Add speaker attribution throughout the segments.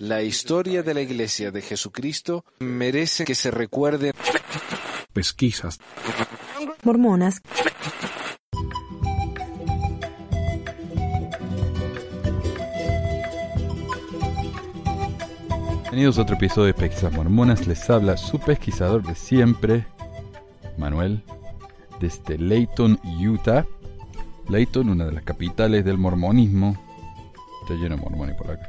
Speaker 1: La historia de la Iglesia de Jesucristo merece que se recuerde.
Speaker 2: Pesquisas.
Speaker 3: Mormonas.
Speaker 4: Bienvenidos a otro episodio de Pesquisas Mormonas. Les habla su pesquisador de siempre, Manuel, desde Layton, Utah. Layton, una de las capitales del mormonismo. Está lleno de mormones por acá.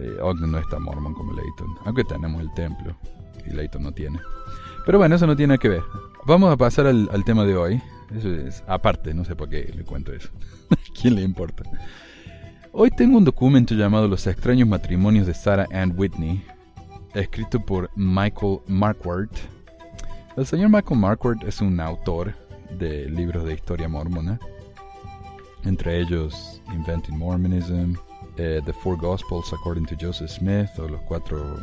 Speaker 4: Eh, Ogden no es tan mormón como Layton, aunque tenemos el templo y Layton no tiene. Pero bueno, eso no tiene que ver. Vamos a pasar al, tema de hoy. Eso es aparte, no sé por qué le cuento eso. ¿Quién le importa? Hoy tengo un documento llamado Los extraños matrimonios de Sarah Ann Whitney, escrito por Michael Marquardt. El señor Michael Marquardt es un autor de libros de historia mormona, entre ellos Inventing Mormonism, eh, The Four Gospels According to Joseph Smith, o los cuatro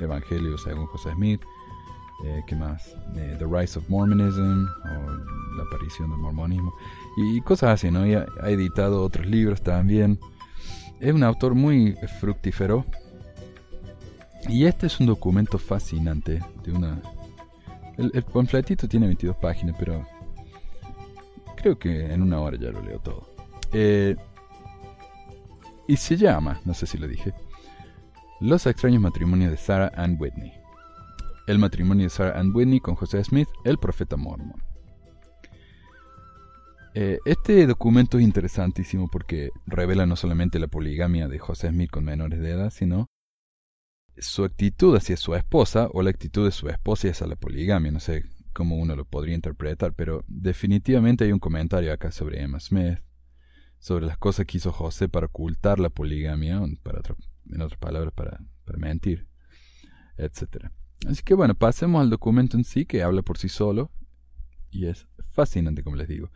Speaker 4: evangelios según José Smith, eh, ¿qué más? Eh, The Rise of Mormonism, o la aparición del mormonismo, y cosas así, ¿no? Y ha, ha editado otros libros también. Es un autor muy fructífero. Y este es un documento fascinante de una... El, el panfletito tiene 22 páginas, pero creo que en una hora ya lo leo todo. Eh, y se llama, no sé si lo dije, Los extraños matrimonios de Sarah Ann Whitney. El matrimonio de Sarah Ann Whitney con José Smith, el profeta mormon. Eh, este documento es interesantísimo porque revela no solamente la poligamia de José Smith con menores de edad, sino su actitud hacia su esposa o la actitud de su esposa hacia la poligamia. No sé cómo uno lo podría interpretar, pero definitivamente hay un comentario acá sobre Emma Smith, sobre las cosas que hizo José para ocultar la poligamia, en otras palabras, para, mentir, etc. Así que bueno, pasemos al documento en sí, que habla por sí solo, y es fascinante, como les digo.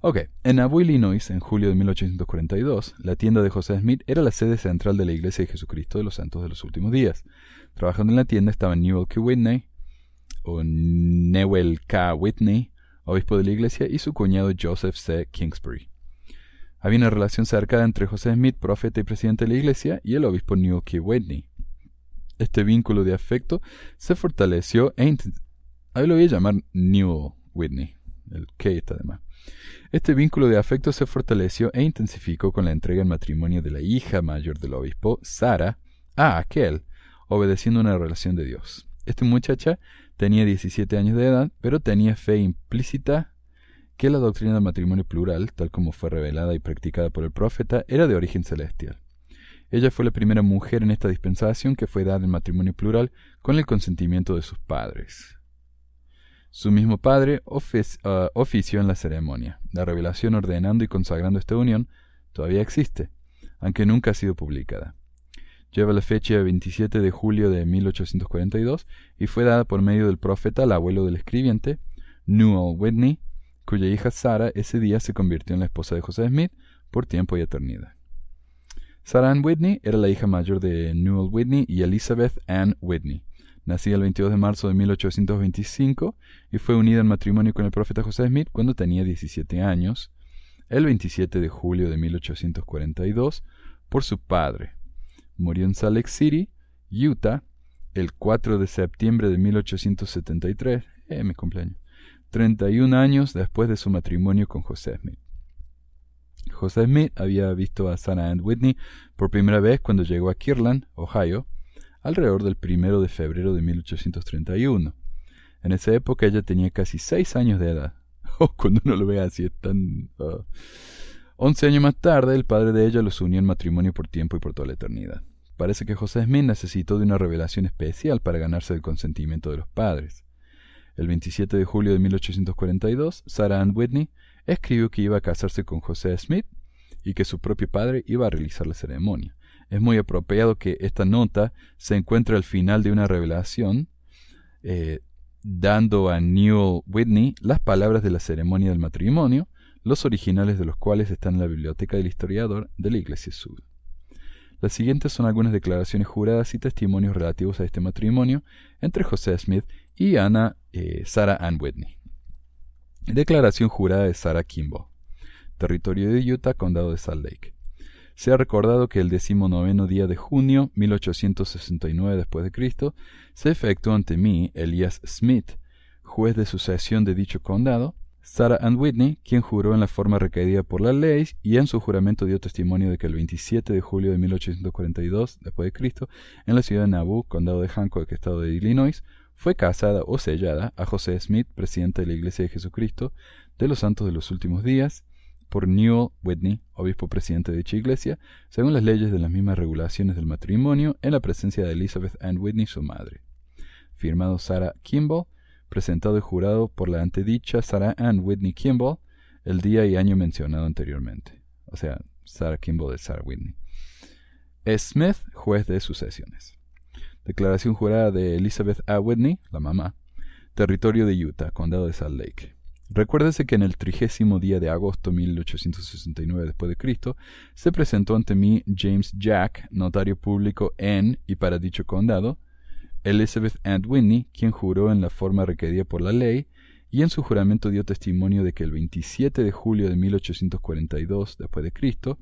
Speaker 4: Ok, en Nauvoo, Illinois, en julio de 1842, la tienda de José Smith era la sede central de la Iglesia de Jesucristo de los Santos de los Últimos Días. Trabajando en la tienda estaban Newell K. Whitney, o Newell K. Whitney, obispo de la iglesia, y su cuñado Joseph C. Kingsbury. Había una relación cercana entre José Smith, profeta y presidente de la iglesia, y el obispo Newell K. Whitney. Este vínculo de afecto se fortaleció e Ahí lo llamar Newell Whitney. El K. Este vínculo de afecto se fortaleció e intensificó con la entrega en matrimonio de la hija mayor del obispo, Sara, a aquel, obedeciendo una relación de Dios. Esta muchacha tenía 17 años de edad, pero tenía fe implícita que la doctrina del matrimonio plural, tal como fue revelada y practicada por el profeta, era de origen celestial. Ella fue la primera mujer en esta dispensación que fue dada en matrimonio plural con el consentimiento de sus padres. Su mismo padre uh, ofició en la ceremonia. La revelación ordenando y consagrando esta unión todavía existe, aunque nunca ha sido publicada. Lleva la fecha 27 de julio de 1842 y fue dada por medio del profeta al abuelo del escribiente, Newell Whitney, cuya hija Sara ese día se convirtió en la esposa de José Smith por tiempo y eternidad. Sarah Ann Whitney era la hija mayor de Newell Whitney y Elizabeth Ann Whitney. Nacida el 22 de marzo de 1825 y fue unida en matrimonio con el profeta José Smith cuando tenía 17 años, el 27 de julio de 1842, por su padre. Murió en Salt Lake City, Utah, el 4 de septiembre de 1873, eh, mi cumpleaños, 31 años después de su matrimonio con José Smith. José Smith había visto a Sarah Ann Whitney por primera vez cuando llegó a Kirtland, Ohio, alrededor del primero de febrero de 1831. En esa época ella tenía casi seis años de edad. Oh, cuando uno lo ve así es tan... Uh. Once años más tarde, el padre de ella los unió en matrimonio por tiempo y por toda la eternidad. Parece que José Smith necesitó de una revelación especial para ganarse el consentimiento de los padres. El 27 de julio de 1842, Sarah Ann Whitney escribió que iba a casarse con José Smith y que su propio padre iba a realizar la ceremonia es muy apropiado que esta nota se encuentre al final de una revelación, eh, dando a Newell Whitney las palabras de la ceremonia del matrimonio, los originales de los cuales están en la biblioteca del historiador de la Iglesia Sud. Las siguientes son algunas declaraciones juradas y testimonios relativos a este matrimonio entre José Smith y Ana eh, Sarah Ann Whitney. Declaración jurada de Sarah Kimball. Territorio de Utah, Condado de Salt Lake. Se ha recordado que el decimonoveno día de junio 1869 después de Cristo se efectuó ante mí Elias Smith, juez de sucesión de dicho condado, Sarah Ann Whitney, quien juró en la forma requerida por la ley y en su juramento dio testimonio de que el 27 de julio de 1842 después de Cristo, en la ciudad de Nauvoo, condado de Hancock, estado de Illinois, fue casada o sellada a José Smith, presidente de la Iglesia de Jesucristo de los Santos de los Últimos Días, por Newell Whitney, obispo presidente de dicha iglesia, según las leyes de las mismas regulaciones del matrimonio, en la presencia de Elizabeth Ann Whitney, su madre. Firmado Sarah Kimball, presentado y jurado por la antedicha Sarah Ann Whitney Kimball, el día y año mencionado anteriormente. O sea, Sarah Kimball de Sarah Whitney. Smith, juez de sucesiones. Declaración jurada de Elizabeth A. Whitney, la mamá. Territorio de Utah, condado de Salt Lake. Recuérdese que en el trigésimo día de agosto 1869 después de Cristo se presentó ante mí James Jack, notario público en y para dicho condado, Elizabeth Ann Whitney, quien juró en la forma requerida por la ley, y en su juramento dio testimonio de que el 27 de julio de 1842 después de Cristo,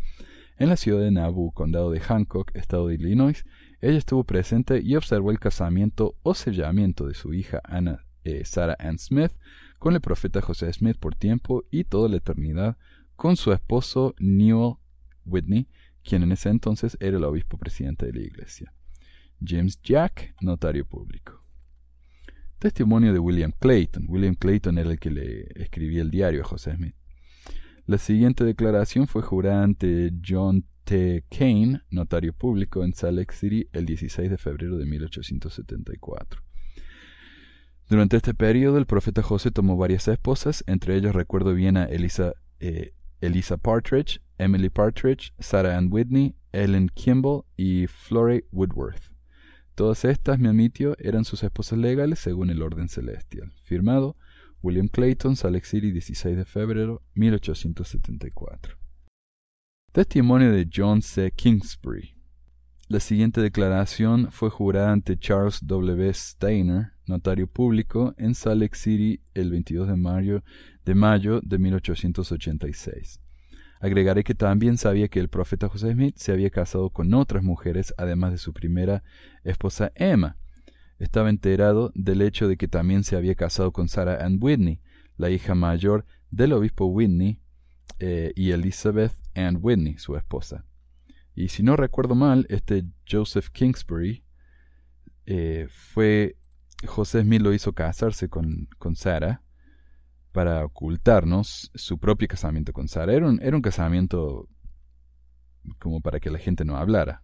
Speaker 4: en la ciudad de Nauvoo, condado de Hancock, estado de Illinois, ella estuvo presente y observó el casamiento o sellamiento de su hija Anna, eh, Sarah Ann Smith con el profeta José Smith por tiempo y toda la eternidad, con su esposo Newell Whitney, quien en ese entonces era el obispo presidente de la iglesia. James Jack, notario público. Testimonio de William Clayton. William Clayton era el que le escribía el diario a José Smith. La siguiente declaración fue jurada ante John T. Kane, notario público en Salt Lake City, el 16 de febrero de 1874. Durante este periodo, el profeta José tomó varias esposas, entre ellas recuerdo bien a Elisa, eh, Partridge, Emily Partridge, Sarah Ann Whitney, Ellen Kimball y Florey Woodworth. Todas estas, me admitió, eran sus esposas legales según el orden celestial. Firmado William Clayton, Salt City, 16 de febrero 1874. Testimonio de John C. Kingsbury. La siguiente declaración fue jurada ante Charles W. Steiner, notario público, en Salt Lake City el 22 de mayo de, mayo de 1886. Agregaré que también sabía que el profeta José Smith se había casado con otras mujeres, además de su primera esposa Emma. Estaba enterado del hecho de que también se había casado con Sarah Ann Whitney, la hija mayor del obispo Whitney, eh, y Elizabeth Ann Whitney, su esposa. Y si no recuerdo mal, este Joseph Kingsbury eh, fue. José Smith lo hizo casarse con, con Sarah para ocultarnos su propio casamiento con Sarah. Era un, era un casamiento como para que la gente no hablara.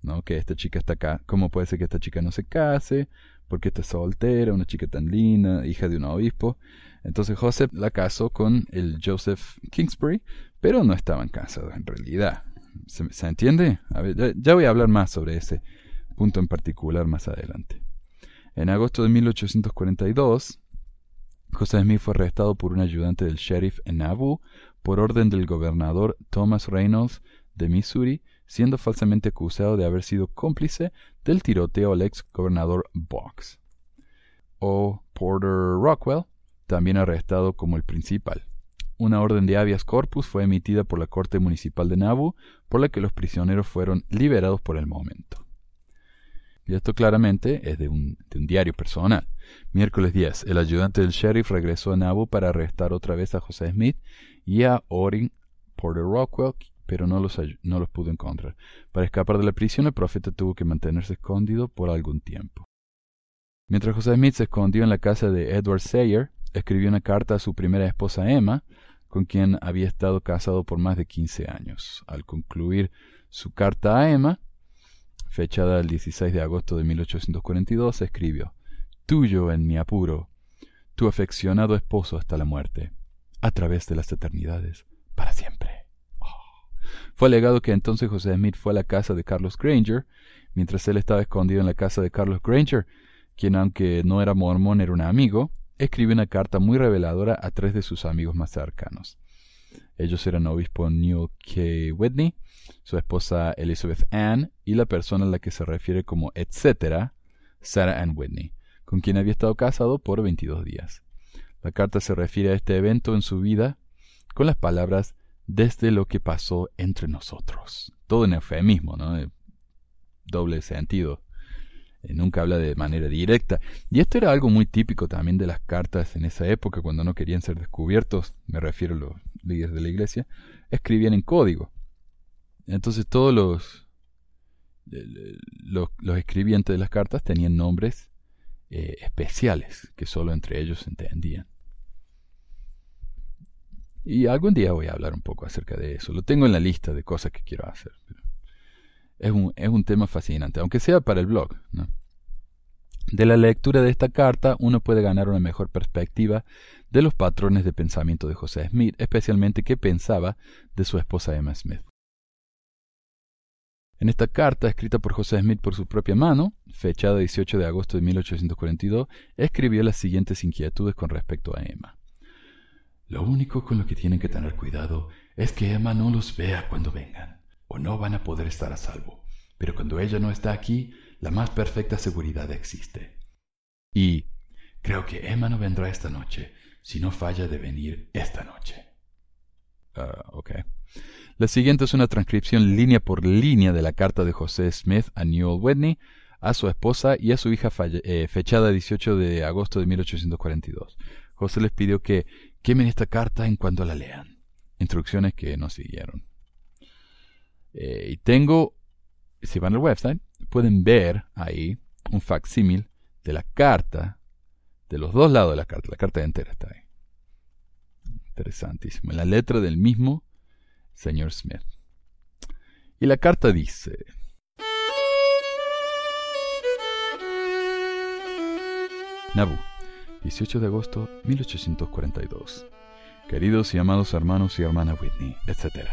Speaker 4: ¿No? Que esta chica está acá. ¿Cómo puede ser que esta chica no se case? Porque está soltera, una chica tan linda, hija de un obispo. Entonces Joseph la casó con el Joseph Kingsbury, pero no estaban casados en realidad. ¿Se, entiende? ya, voy a hablar más sobre ese punto en particular más adelante. En agosto de 1842, José Smith fue arrestado por un ayudante del sheriff en por orden del gobernador Thomas Reynolds de Missouri, siendo falsamente acusado de haber sido cómplice del tiroteo al ex gobernador Box. O Porter Rockwell, también arrestado como el principal. Una orden de habeas corpus fue emitida por la Corte Municipal de Nauvoo, por la que los prisioneros fueron liberados por el momento. Y esto claramente es de un, diario personal. Miércoles 10. El ayudante del sheriff regresó a Nauvoo para arrestar otra vez a José Smith y a Orin Porter Rockwell, pero no los, no los pudo encontrar. Para escapar de la prisión, el profeta tuvo que mantenerse escondido por algún tiempo. Mientras José Smith se escondió en la casa de Edward Sayer, escribió una carta a su primera esposa Emma, con quien había estado casado por más de 15 años. Al concluir su carta a Emma, fechada el 16 de agosto de 1842, escribió, Tuyo en mi apuro, tu afeccionado esposo hasta la muerte, a través de las eternidades, para siempre. Oh. Fue alegado que entonces José Smith fue a la casa de Carlos Granger, mientras él estaba escondido en la casa de Carlos Granger, quien aunque no era mormón era un amigo, escribe una carta muy reveladora a tres de sus amigos más cercanos. Ellos eran obispo Newell K. Whitney, su esposa Elizabeth Ann y la persona a la que se refiere como etcétera, Sarah Ann Whitney, con quien había estado casado por 22 días. La carta se refiere a este evento en su vida con las palabras desde lo que pasó entre nosotros. Todo en eufemismo, ¿no? Eh, doble sentido. Eh, nunca habla de manera directa. Y esto era algo muy típico también de las cartas en esa época, cuando no querían ser descubiertos, me refiero a los líderes de la iglesia, escribían en código. Entonces todos los, los, escribientes de las cartas tenían nombres eh, especiales que solo entre ellos entendían. Y algún día voy a hablar un poco acerca de eso. Lo tengo en la lista de cosas que quiero hacer. Es un, es un tema fascinante, aunque sea para el blog. De la lectura de esta carta uno puede ganar una mejor perspectiva de los patrones de pensamiento de José Smith, especialmente qué pensaba de su esposa Emma Smith. En esta carta, escrita por José Smith por su propia mano, fechada 18 de agosto de 1842, escribió las siguientes inquietudes con respecto a Emma. Lo único con lo que tienen que tener cuidado es que Emma no los vea cuando vengan, o no van a poder estar a salvo. Pero cuando ella no está aquí, la más perfecta seguridad existe. Y creo que Emma no vendrá esta noche, si no falla de venir esta noche. Ah, ok. La siguiente es una transcripción línea por línea de la carta de José Smith a Newell Whitney, a su esposa y a su hija eh, fechada 18 de agosto de 1842. José les pidió que quemen esta carta en cuanto la lean. Instrucciones que no siguieron. Eh, y tengo, si van al website, pueden ver ahí un facsímil de la carta, de los dos lados de la carta. La carta entera está ahí. Interesantísimo. La letra del mismo señor Smith. Y la carta dice, Nabu, 18 de agosto 1842. Queridos y amados hermanos y hermana Whitney, etc.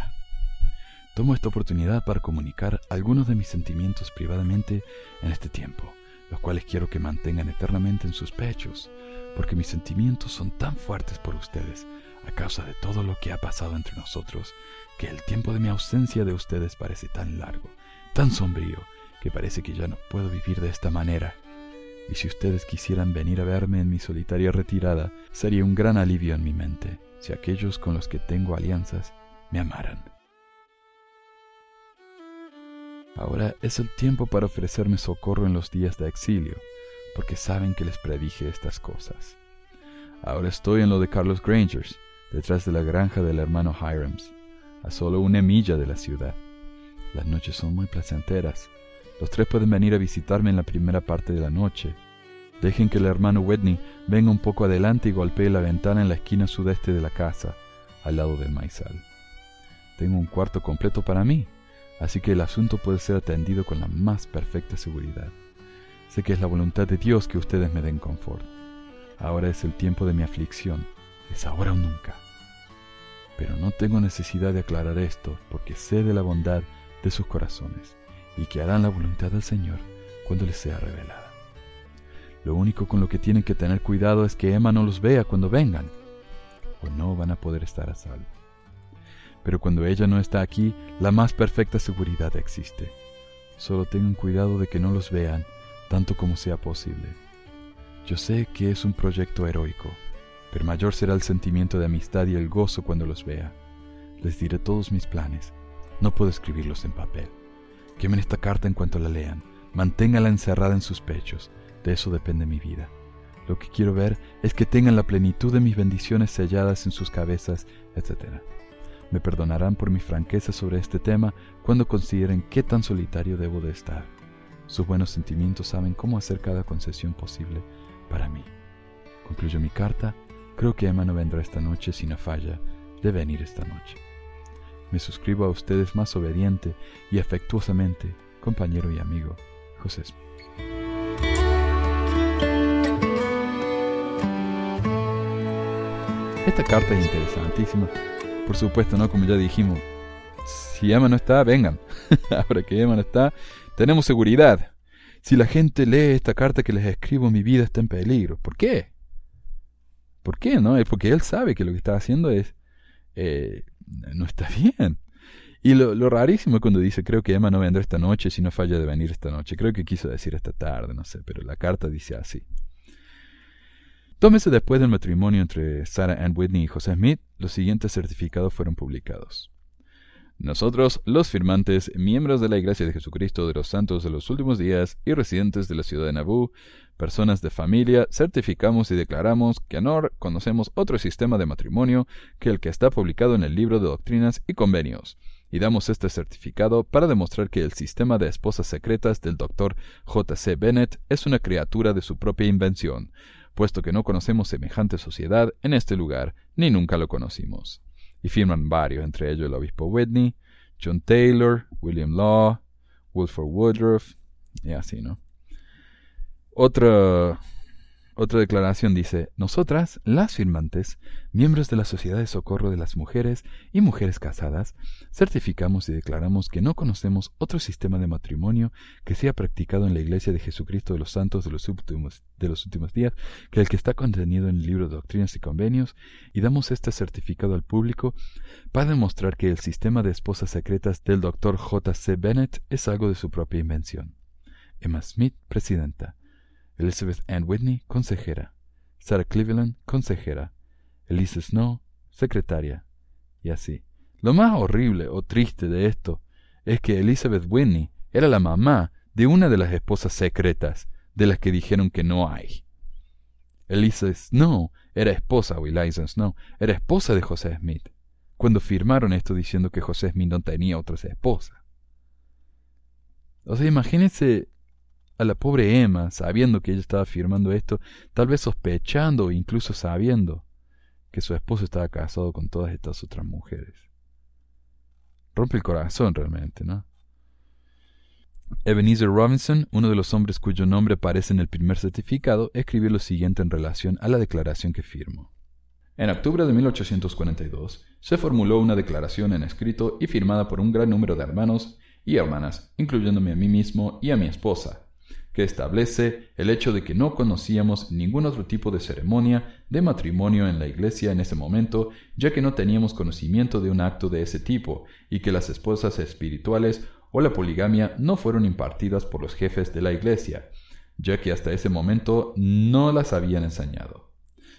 Speaker 4: Tomo esta oportunidad para comunicar algunos de mis sentimientos privadamente en este tiempo, los cuales quiero que mantengan eternamente en sus pechos, porque mis sentimientos son tan fuertes por ustedes a causa de todo lo que ha pasado entre nosotros que el tiempo de mi ausencia de ustedes parece tan largo, tan sombrío, que parece que ya no puedo vivir de esta manera. Y si ustedes quisieran venir a verme en mi solitaria retirada, sería un gran alivio en mi mente, si aquellos con los que tengo alianzas me amaran. Ahora es el tiempo para ofrecerme socorro en los días de exilio, porque saben que les predije estas cosas. Ahora estoy en lo de Carlos Grangers, detrás de la granja del hermano Hirams a solo una milla de la ciudad. Las noches son muy placenteras. Los tres pueden venir a visitarme en la primera parte de la noche. Dejen que el hermano Whitney venga un poco adelante y golpee la ventana en la esquina sudeste de la casa, al lado del maizal. Tengo un cuarto completo para mí, así que el asunto puede ser atendido con la más perfecta seguridad. Sé que es la voluntad de Dios que ustedes me den confort. Ahora es el tiempo de mi aflicción, es ahora o nunca. Pero no tengo necesidad de aclarar esto porque sé de la bondad de sus corazones y que harán la voluntad del Señor cuando les sea revelada. Lo único con lo que tienen que tener cuidado es que Emma no los vea cuando vengan, o no van a poder estar a salvo. Pero cuando ella no está aquí, la más perfecta seguridad existe. Solo tengan cuidado de que no los vean tanto como sea posible. Yo sé que es un proyecto heroico, pero mayor será el sentimiento de amistad y el gozo cuando los vea. Les diré todos mis planes. No puedo escribirlos en papel. Quemen esta carta en cuanto la lean. Manténgala encerrada en sus pechos. De eso depende mi vida. Lo que quiero ver es que tengan la plenitud de mis bendiciones selladas en sus cabezas, etc. Me perdonarán por mi franqueza sobre este tema cuando consideren qué tan solitario debo de estar. Sus buenos sentimientos saben cómo hacer cada concesión posible para mí. Concluyo mi carta Creo que Emma no vendrá esta noche si no falla de venir esta noche. Me suscribo a ustedes más obediente y afectuosamente, compañero y amigo, José Esta carta es interesantísima. Por supuesto, ¿no? Como ya dijimos, si Emma no está, vengan. Ahora que Emma no está, tenemos seguridad. Si la gente lee esta carta que les escribo, mi vida está en peligro. ¿Por qué? ¿Por qué? No? Es porque él sabe que lo que está haciendo es eh, no está bien. Y lo, lo, rarísimo es cuando dice, creo que Emma no vendrá esta noche si no falla de venir esta noche. Creo que quiso decir esta tarde, no sé, pero la carta dice así. Dos meses después del matrimonio entre Sarah Ann Whitney y José Smith, los siguientes certificados fueron publicados. Nosotros, los firmantes, miembros de la Iglesia de Jesucristo de los Santos de los Últimos Días y residentes de la ciudad de Nabú, personas de familia, certificamos y declaramos que no conocemos otro sistema de matrimonio que el que está publicado en el libro de doctrinas y convenios, y damos este certificado para demostrar que el sistema de esposas secretas del Dr. J. C. Bennett es una criatura de su propia invención, puesto que no conocemos semejante sociedad en este lugar, ni nunca lo conocimos. Y firman varios, entre ellos el obispo Whitney, John Taylor, William Law, Wilford Woodruff, y así, ¿no? Otra otra declaración dice, nosotras, las firmantes, miembros de la Sociedad de Socorro de las Mujeres y Mujeres Casadas, certificamos y declaramos que no conocemos otro sistema de matrimonio que sea practicado en la Iglesia de Jesucristo de los Santos de los últimos, días que el que está contenido en el libro de Doctrinas y Convenios, y damos este certificado al público para demostrar que el sistema de esposas secretas del Dr. J. C. Bennett es algo de su propia invención. Emma Smith, presidenta. Elizabeth Ann Whitney, consejera. Sarah Cleveland, consejera. Elisa Snow, secretaria. Y así. Lo más horrible o triste de esto es que Elizabeth Whitney era la mamá de una de las esposas secretas de las que dijeron que no hay. Elisa Snow era esposa, o Eliza Snow, era esposa de José Smith, cuando firmaron esto diciendo que José Smith no tenía otra esposa. O sea, imagínense a la pobre Emma, sabiendo que ella estaba firmando esto, tal vez sospechando o incluso sabiendo que su esposo estaba casado con todas estas otras mujeres. Rompe el corazón realmente, ¿no? Ebenezer Robinson, uno de los hombres cuyo nombre aparece en el primer certificado, escribió lo siguiente en relación a la declaración que firmó. En octubre de 1842 se formuló una declaración en escrito y firmada por un gran número de hermanos y hermanas, incluyéndome a mí mismo y a mi esposa, que establece el hecho de que no conocíamos ningún otro tipo de ceremonia de matrimonio en la iglesia en ese momento, ya que no teníamos conocimiento de un acto de ese tipo, y que las esposas espirituales o la poligamia no fueron impartidas por los jefes de la iglesia, ya que hasta ese momento no las habían enseñado.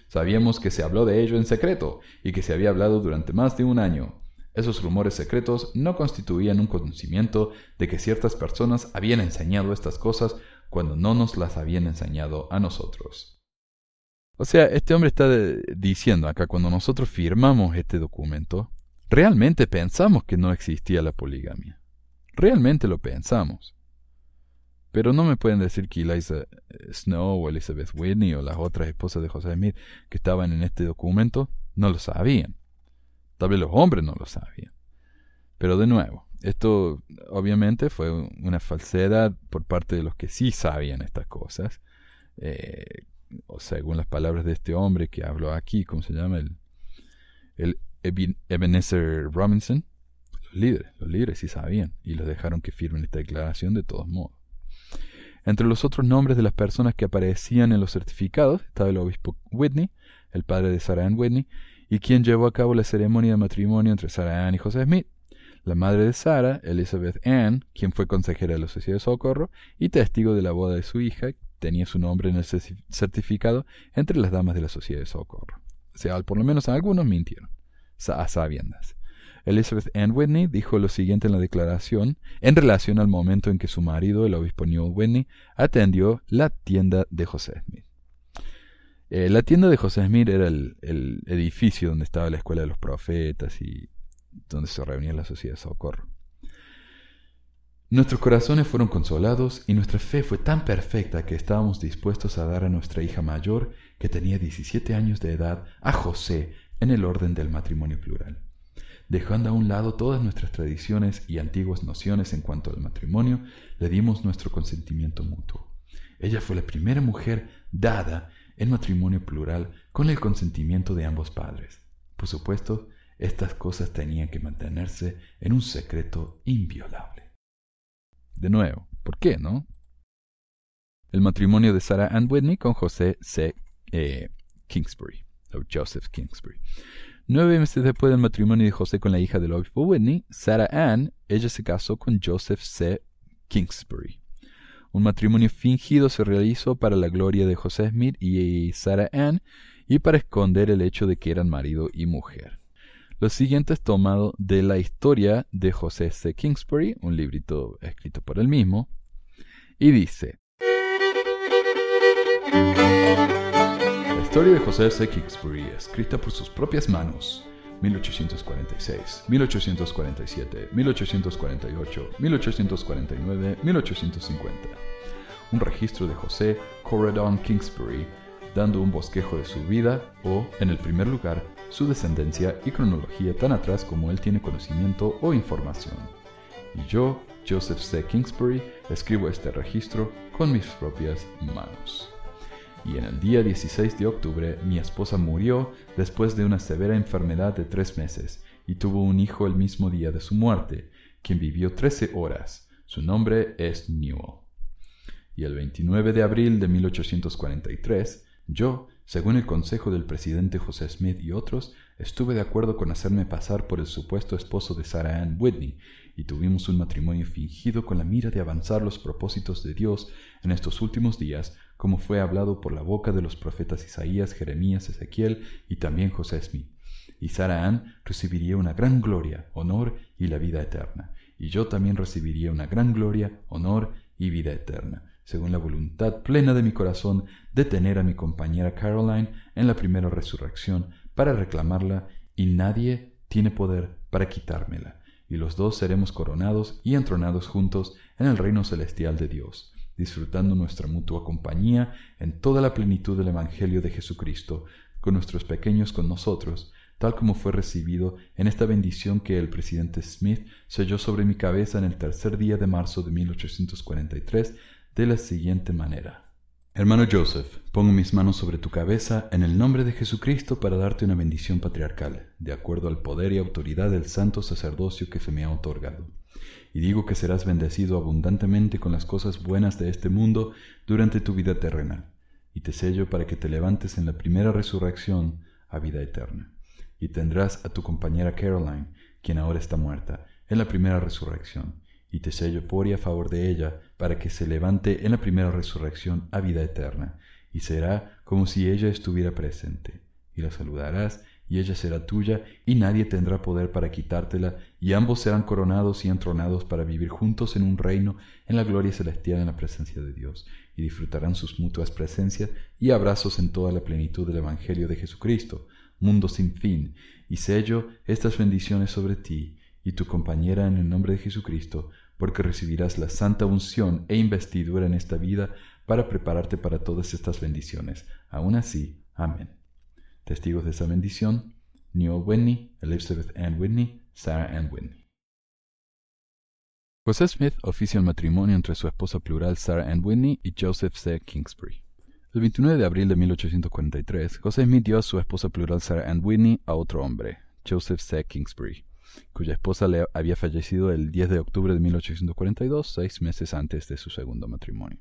Speaker 4: Sabíamos que se habló de ello en secreto, y que se había hablado durante más de un año, esos rumores secretos no constituían un conocimiento de que ciertas personas habían enseñado estas cosas cuando no nos las habían enseñado a nosotros. O sea, este hombre está diciendo acá, cuando nosotros firmamos este documento, realmente pensamos que no existía la poligamia. Realmente lo pensamos. Pero no me pueden decir que Eliza eh, Snow o Elizabeth Whitney o las otras esposas de José Smith que estaban en este documento no lo sabían. Tal vez los hombres no lo sabían. Pero de nuevo, esto obviamente fue una falsedad por parte de los que sí sabían estas cosas. Eh, o según las palabras de este hombre que habló aquí, ¿cómo se llama? El, el Ebenezer Robinson. Los líderes, los líderes sí sabían y los dejaron que firmen esta declaración de todos modos. Entre los otros nombres de las personas que aparecían en los certificados estaba el obispo Whitney, el padre de Sarah Ann Whitney, y quien llevó a cabo la ceremonia de matrimonio entre Sarah Ann y José Smith la madre de Sara, Elizabeth Ann, quien fue consejera de la Sociedad de Socorro y testigo de la boda de su hija, tenía su nombre en el certificado entre las damas de la Sociedad de Socorro. O sea, por lo menos algunos mintieron, a sabiendas. Elizabeth Ann Whitney dijo lo siguiente en la declaración en relación al momento en que su marido, el obispo Newell Whitney, atendió la tienda de José Smith. Eh, la tienda de José Smith era el, el, edificio donde estaba la escuela de los profetas y donde se reunía la sociedad de socorro. Nuestros corazones fueron consolados y nuestra fe fue tan perfecta que estábamos dispuestos a dar a nuestra hija mayor, que tenía 17 años de edad, a José en el orden del matrimonio plural. Dejando a un lado todas nuestras tradiciones y antiguas nociones en cuanto al matrimonio, le dimos nuestro consentimiento mutuo. Ella fue la primera mujer dada en matrimonio plural con el consentimiento de ambos padres. Por supuesto, estas cosas tenían que mantenerse en un secreto inviolable. De nuevo, ¿por qué no? El matrimonio de Sarah Ann Whitney con José C. Eh, Kingsbury, Joseph Kingsbury. Nueve meses después del matrimonio de José con la hija del obispo Whitney, Sarah Ann, ella se casó con Joseph C. Kingsbury, Un matrimonio fingido se realizó para la gloria de José Smith y Sarah Ann y para esconder el hecho de que eran marido y mujer. Lo siguiente es tomado de la historia de José C. Kingsbury, un librito escrito por él mismo, y dice, La historia de José C. Kingsbury, escrita por sus propias manos, 1846, 1847, 1848, 1849, 1850. Un registro de José Corridon Kingsbury dando un bosquejo de su vida o, en el primer lugar, su descendencia y cronología tan atrás como él tiene conocimiento o información. Y yo, Joseph C. Kingsbury, escribo este registro con mis propias manos. Y en el día 16 de octubre mi esposa murió después de una severa enfermedad de tres meses y tuvo un hijo el mismo día de su muerte, quien vivió 13 horas. Su nombre es Newell. Y el 29 de abril de 1843, yo, según el consejo del presidente José Smith y otros, estuve de acuerdo con hacerme pasar por el supuesto esposo de Sarah Ann Whitney, y tuvimos un matrimonio fingido con la mira de avanzar los propósitos de Dios en estos últimos días, como fue hablado por la boca de los profetas Isaías, Jeremías, Ezequiel y también José Smith. Y Sarah Ann recibiría una gran gloria, honor y la vida eterna. Y yo también recibiría una gran gloria, honor y vida eterna según la voluntad plena de mi corazón, de tener a mi compañera Caroline en la primera resurrección para reclamarla, y nadie tiene poder para quitármela, y los dos seremos coronados y entronados juntos en el reino celestial de Dios, disfrutando nuestra mutua compañía en toda la plenitud del Evangelio de Jesucristo, con nuestros pequeños con nosotros, tal como fue recibido en esta bendición que el presidente Smith selló sobre mi cabeza en el tercer día de marzo de 1843 de la siguiente manera. Hermano Joseph, pongo mis manos sobre tu cabeza en el nombre de Jesucristo para darte una bendición patriarcal, de acuerdo al poder y autoridad del santo sacerdocio que se me ha otorgado. Y digo que serás bendecido abundantemente con las cosas buenas de este mundo durante tu vida terrenal, y te sello para que te levantes en la primera resurrección a vida eterna. Y tendrás a tu compañera Caroline, quien ahora está muerta, en la primera resurrección y te sello por y a favor de ella, para que se levante en la primera resurrección a vida eterna, y será como si ella estuviera presente. Y la saludarás, y ella será tuya, y nadie tendrá poder para quitártela, y ambos serán coronados y entronados para vivir juntos en un reino en la gloria celestial en la presencia de Dios, y disfrutarán sus mutuas presencias y abrazos en toda la plenitud del Evangelio de Jesucristo, mundo sin fin, y sello estas bendiciones sobre ti, y tu compañera en el nombre de Jesucristo, porque recibirás la santa unción e investidura en esta vida para prepararte para todas estas bendiciones. Aún así, amén. Testigos de esa bendición, Newell Whitney, Elizabeth Ann Whitney, Sarah Ann Whitney. José Smith oficia el matrimonio entre su esposa plural Sarah Ann Whitney y Joseph C. Kingsbury. El 29 de abril de 1843, José Smith dio a su esposa plural Sarah Ann Whitney a otro hombre, Joseph C. Kingsbury cuya esposa le había fallecido el 10 de octubre de 1842, seis meses antes de su segundo matrimonio.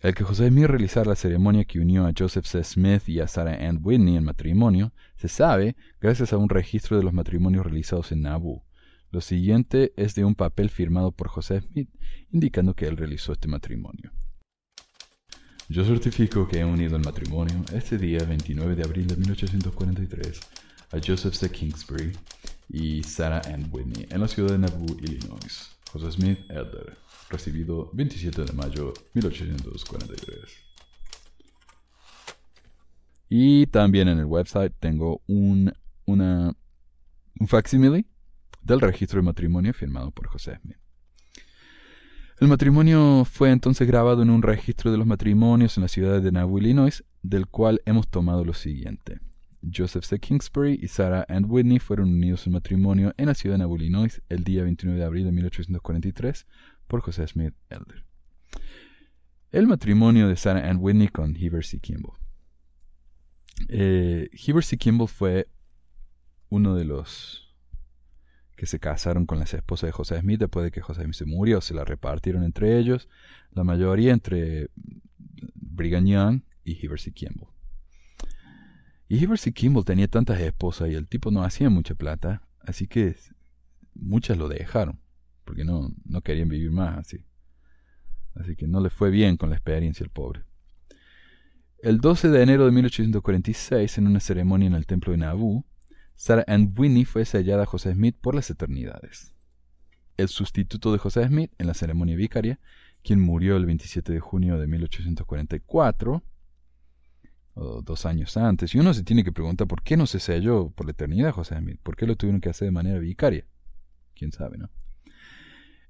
Speaker 4: El que José Smith realizara la ceremonia que unió a Joseph C. Smith y a Sarah Ann Whitney en matrimonio se sabe gracias a un registro de los matrimonios realizados en Nauvoo. Lo siguiente es de un papel firmado por José Smith indicando que él realizó este matrimonio. Yo certifico que he unido el matrimonio este día 29 de abril de 1843 a Joseph C. Kingsbury y Sarah Ann Whitney en la ciudad de Nauvoo, Illinois. José Smith Elder, recibido 27 de mayo de 1843. Y también en el website tengo un, una, un facsimile del registro de matrimonio firmado por José Smith. El matrimonio fue entonces grabado en un registro de los matrimonios en la ciudad de Nauvoo, Illinois, del cual hemos tomado lo siguiente. Joseph C. Kingsbury y Sarah Ann Whitney fueron unidos en matrimonio en la ciudad de Nauvoo, Illinois, el día 29 de abril de 1843 por José Smith Elder. El matrimonio de Sarah Ann Whitney con Heber C. Kimball. Eh, Heber C. Kimball fue uno de los que se casaron con las esposas de José Smith después de que José Smith se murió. Se la repartieron entre ellos, la mayoría entre Brigham Young y Heber C. Kimball. Y C. Kimball tenía tantas esposas y el tipo no hacía mucha plata, así que muchas lo dejaron, porque no, no querían vivir más así. Así que no le fue bien con la experiencia el pobre. El 12 de enero de 1846, en una ceremonia en el templo de Nauvoo, Sarah Ann Whitney fue sellada a José Smith por las eternidades. El sustituto de José Smith en la ceremonia vicaria, quien murió el 27 de junio de 1844, o dos años antes, y uno se tiene que preguntar por qué no se selló por la eternidad José Smith, por qué lo tuvieron que hacer de manera vicaria. Quién sabe, ¿no?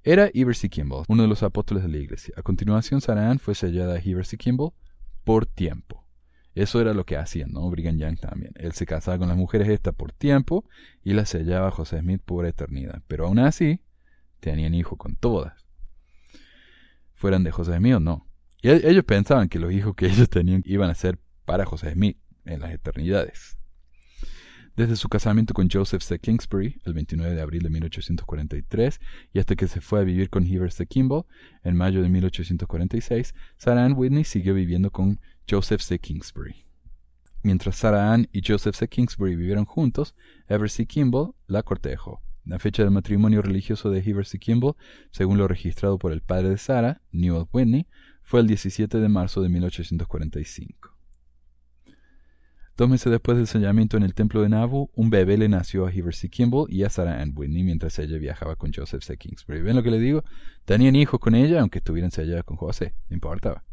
Speaker 4: Era Eversey Kimball, uno de los apóstoles de la iglesia. A continuación, Sarah Ann fue sellada a Eversey Kimball por tiempo. Eso era lo que hacían, ¿no? Brigham Young también. Él se casaba con las mujeres estas por tiempo y las sellaba a José Smith por eternidad. Pero aún así, tenían hijo con todas. Fueran de José Smith o no. Y e-, ellos pensaban que los hijos que ellos tenían iban a ser para José Smith en las eternidades. Desde su casamiento con Joseph C. Kingsbury, el 29 de abril de 1843, y hasta que se fue a vivir con Heber C. Kimball, en mayo de 1846, Sarah Ann Whitney siguió viviendo con Joseph C. Kingsbury. Mientras Sarah Ann y Joseph C. Kingsbury vivieron juntos, Heber C. Kimball la cortejó. La fecha del matrimonio religioso de Heber C. Kimball, según lo registrado por el padre de Sarah, Newell Whitney, fue el 17 de marzo de 1845. Dos meses después del sellamiento en el templo de Nauvoo, un bebé le nació a Heber C. Kimball y a Sarah Ann Whitney mientras ella viajaba con Joseph C. Kingsbury. ¿Ven lo que le digo? Tenían hijos con ella, aunque estuvieran selladas con José, no importaba.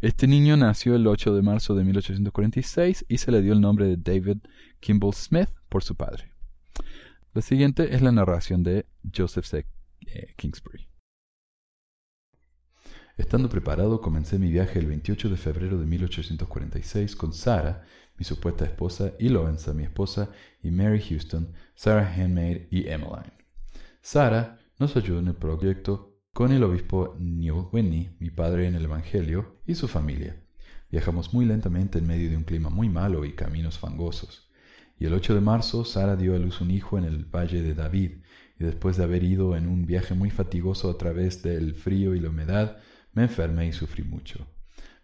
Speaker 4: Este niño nació el 8 de marzo de 1846 y se le dio el nombre de David Kimball Smith por su padre. La siguiente es la narración de Joseph C. Kingsbury. Estando preparado, comencé mi viaje el 28 de febrero de 1846 con Sarah, mi supuesta esposa, y Lorenza, mi esposa, y Mary Houston, Sarah Handmaid y Emmeline. Sarah nos ayudó en el proyecto con el obispo Newell Whitney, mi padre en el Evangelio, y su familia. Viajamos muy lentamente en medio de un clima muy malo y caminos fangosos. Y el 8 de marzo, Sara dio a luz un hijo en el Valle de David, y después de haber ido en un viaje muy fatigoso a través del frío y la humedad, me enfermé y sufrí mucho.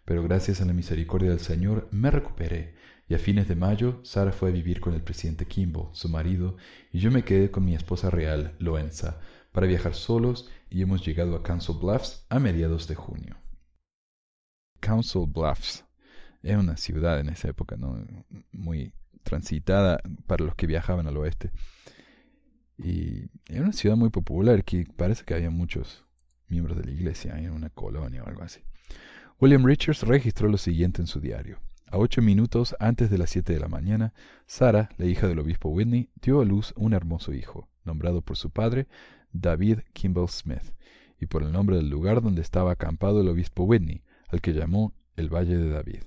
Speaker 4: Pero gracias a la misericordia del Señor me recuperé y a fines de mayo, Sara fue a vivir con el presidente Kimball, su marido, y yo me quedé con mi esposa real, Loenza, para viajar solos y hemos llegado a Council Bluffs a mediados de junio. Council Bluffs es una ciudad en esa época ¿no? muy transitada para los que viajaban al oeste. Y era una ciudad muy popular que parece que había muchos miembros de la iglesia en una colonia o algo así. William Richards registró lo siguiente en su diario. A ocho minutos antes de las siete de la mañana, Sara, la hija del obispo Whitney, dio a luz un hermoso hijo, nombrado por su padre David Kimball Smith, y por el nombre del lugar donde estaba acampado el obispo Whitney, al que llamó el Valle de David.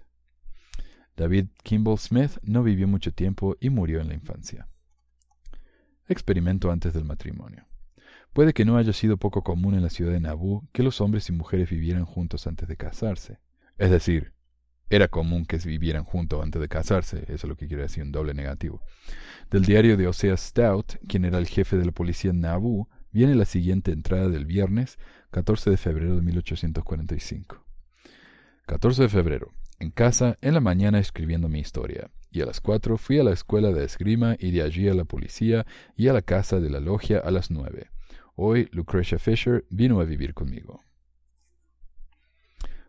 Speaker 4: David Kimball Smith no vivió mucho tiempo y murió en la infancia. Experimento antes del matrimonio. Puede que no haya sido poco común en la ciudad de Nabú que los hombres y mujeres vivieran juntos antes de casarse. Es decir, era común que vivieran juntos antes de casarse, eso es lo que quiere decir un doble negativo. Del diario de Osea Stout, quien era el jefe de la policía en Nauvoo, viene la siguiente entrada del viernes 14 de febrero de 1845. 14 de febrero. En casa, en la mañana escribiendo mi historia, y a las cuatro fui a la escuela de esgrima y de allí a la policía y a la casa de la logia a las nueve. Hoy Lucretia Fisher vino a vivir conmigo.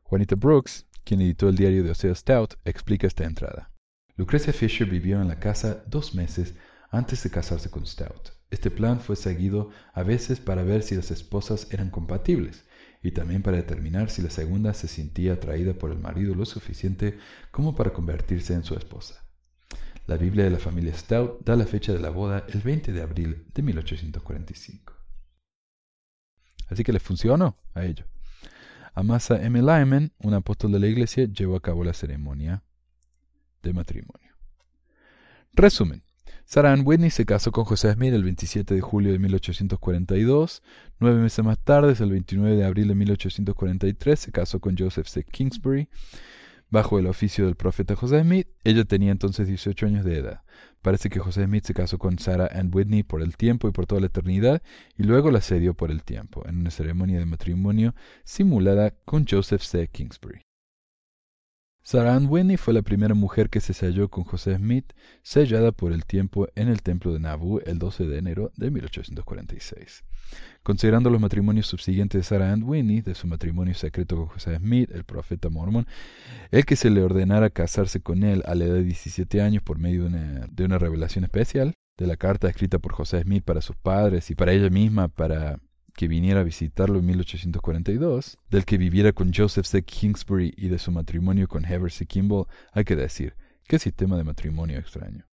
Speaker 4: Juanita Brooks, quien editó el diario de Osea Stout, explica esta entrada. Lucrecia Fisher vivió en la casa dos meses antes de casarse con Stout. Este plan fue seguido a veces para ver si las esposas eran compatibles y también para determinar si la segunda se sentía atraída por el marido lo suficiente como para convertirse en su esposa. La Biblia de la familia Stout da la fecha de la boda el 20 de abril de 1845. Así que le funcionó a ello. Amasa M. Lyman, un apóstol de la iglesia, llevó a cabo la ceremonia de matrimonio. Resumen. Sarah Ann Whitney se casó con José Smith el 27 de julio de 1842. Nueve meses más tarde, el 29 de abril de 1843, se casó con Joseph C. Kingsbury bajo el oficio del profeta José Smith. Ella tenía entonces 18 años de edad. Parece que José Smith se casó con Sarah Ann Whitney por el tiempo y por toda la eternidad, y luego la cedió por el tiempo, en una ceremonia de matrimonio simulada con Joseph C. Kingsbury. Sarah Ann Whitney fue la primera mujer que se selló con José Smith, sellada por el tiempo en el templo de Nauvoo el 12 de enero de 1846. Considerando los matrimonios subsiguientes de Sarah Ann Whitney, de su matrimonio secreto con José Smith, el profeta mormón, el que se le ordenara casarse con él a la edad de 17 años por medio de una, de una revelación especial, de la carta escrita por José Smith para sus padres y para ella misma para que viniera a visitarlo en 1842, del que viviera con Joseph C. Kingsbury y de su matrimonio con Heber C. Kimball, hay que decir, qué sistema de matrimonio extraño.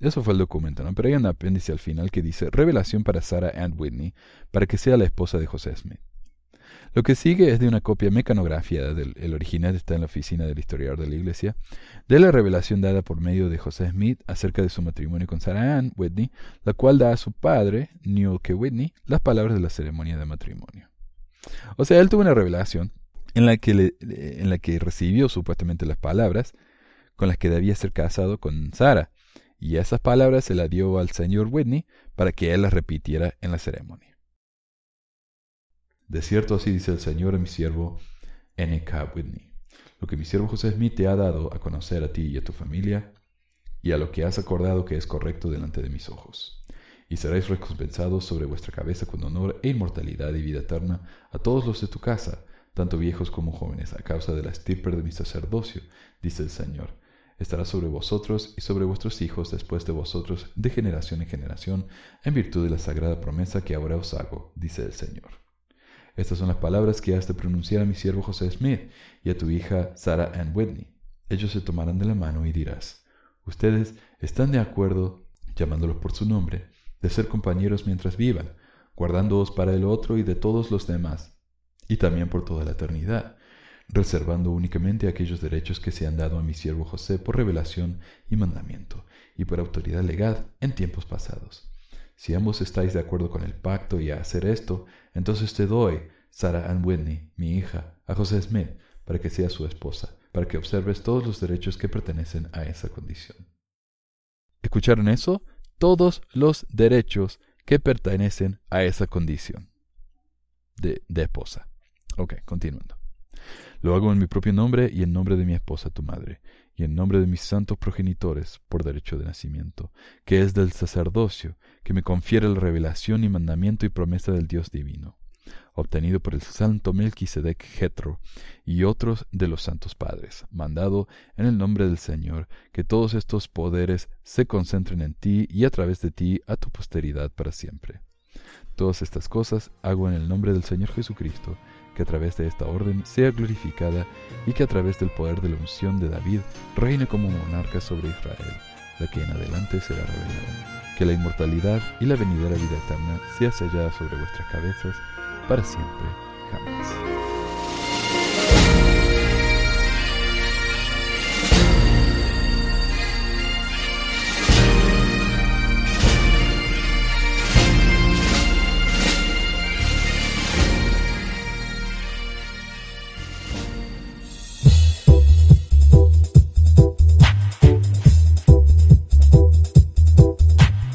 Speaker 4: Eso fue el documento, ¿no? Pero hay un apéndice al final que dice revelación para Sarah Ann Whitney para que sea la esposa de José Smith. Lo que sigue es de una copia mecanografiada, del, el original está en la oficina del historiador de la iglesia, de la revelación dada por medio de José Smith acerca de su matrimonio con Sarah Ann Whitney, la cual da a su padre, Newell K. Whitney, las palabras de la ceremonia de matrimonio. O sea, él tuvo una revelación en la que, le, en la que recibió supuestamente las palabras con las que debía ser casado con Sarah, y esas palabras se las dio al señor Whitney para que él las repitiera en la ceremonia. De cierto así dice el Señor a mi siervo N.K. Whitney. Lo que mi siervo José Smith te ha dado a conocer a ti y a tu familia, y a lo que has acordado que es correcto delante de mis ojos. Y seréis recompensados sobre vuestra cabeza con honor e inmortalidad y vida eterna a todos los de tu casa, tanto viejos como jóvenes, a causa de la estirpe de mi sacerdocio, dice el Señor. Estará sobre vosotros y sobre vuestros hijos después de vosotros, de generación en generación, en virtud de la sagrada promesa que ahora os hago, dice el Señor. Estas son las palabras que has de pronunciar a mi siervo José Smith y a tu hija Sarah Ann Whitney. Ellos se tomarán de la mano y dirás, ustedes están de acuerdo, llamándolos por su nombre, de ser compañeros mientras vivan, guardándoos para el otro y de todos los demás, y también por toda la eternidad, reservando únicamente aquellos derechos que se han dado a mi siervo José por revelación y mandamiento, y por autoridad legal en tiempos pasados. Si ambos estáis de acuerdo con el pacto y a hacer esto, entonces te doy, Sarah Ann Whitney, mi hija, a José Smith, para que sea su esposa, para que observes todos los derechos que pertenecen a esa condición. ¿Escucharon eso? Todos los derechos que pertenecen a esa condición de, de esposa. Ok, continuando. Lo hago en mi propio nombre y en nombre de mi esposa, tu madre, y en nombre de mis santos progenitores por derecho de nacimiento, que es del sacerdocio, que me confiere la revelación y mandamiento y promesa del Dios divino, obtenido por el santo Melquisedec Jetro y otros de los santos padres, mandado en el nombre del Señor, que todos estos poderes se concentren en ti y a través de ti a tu posteridad para siempre. Todas estas cosas hago en el nombre del Señor Jesucristo, que a través de esta orden sea glorificada y que a través del poder de la unción de David reine como monarca sobre Israel, la que en adelante será revelada. Que la inmortalidad y la venidera vida eterna sea sellada sobre vuestras cabezas para siempre, jamás.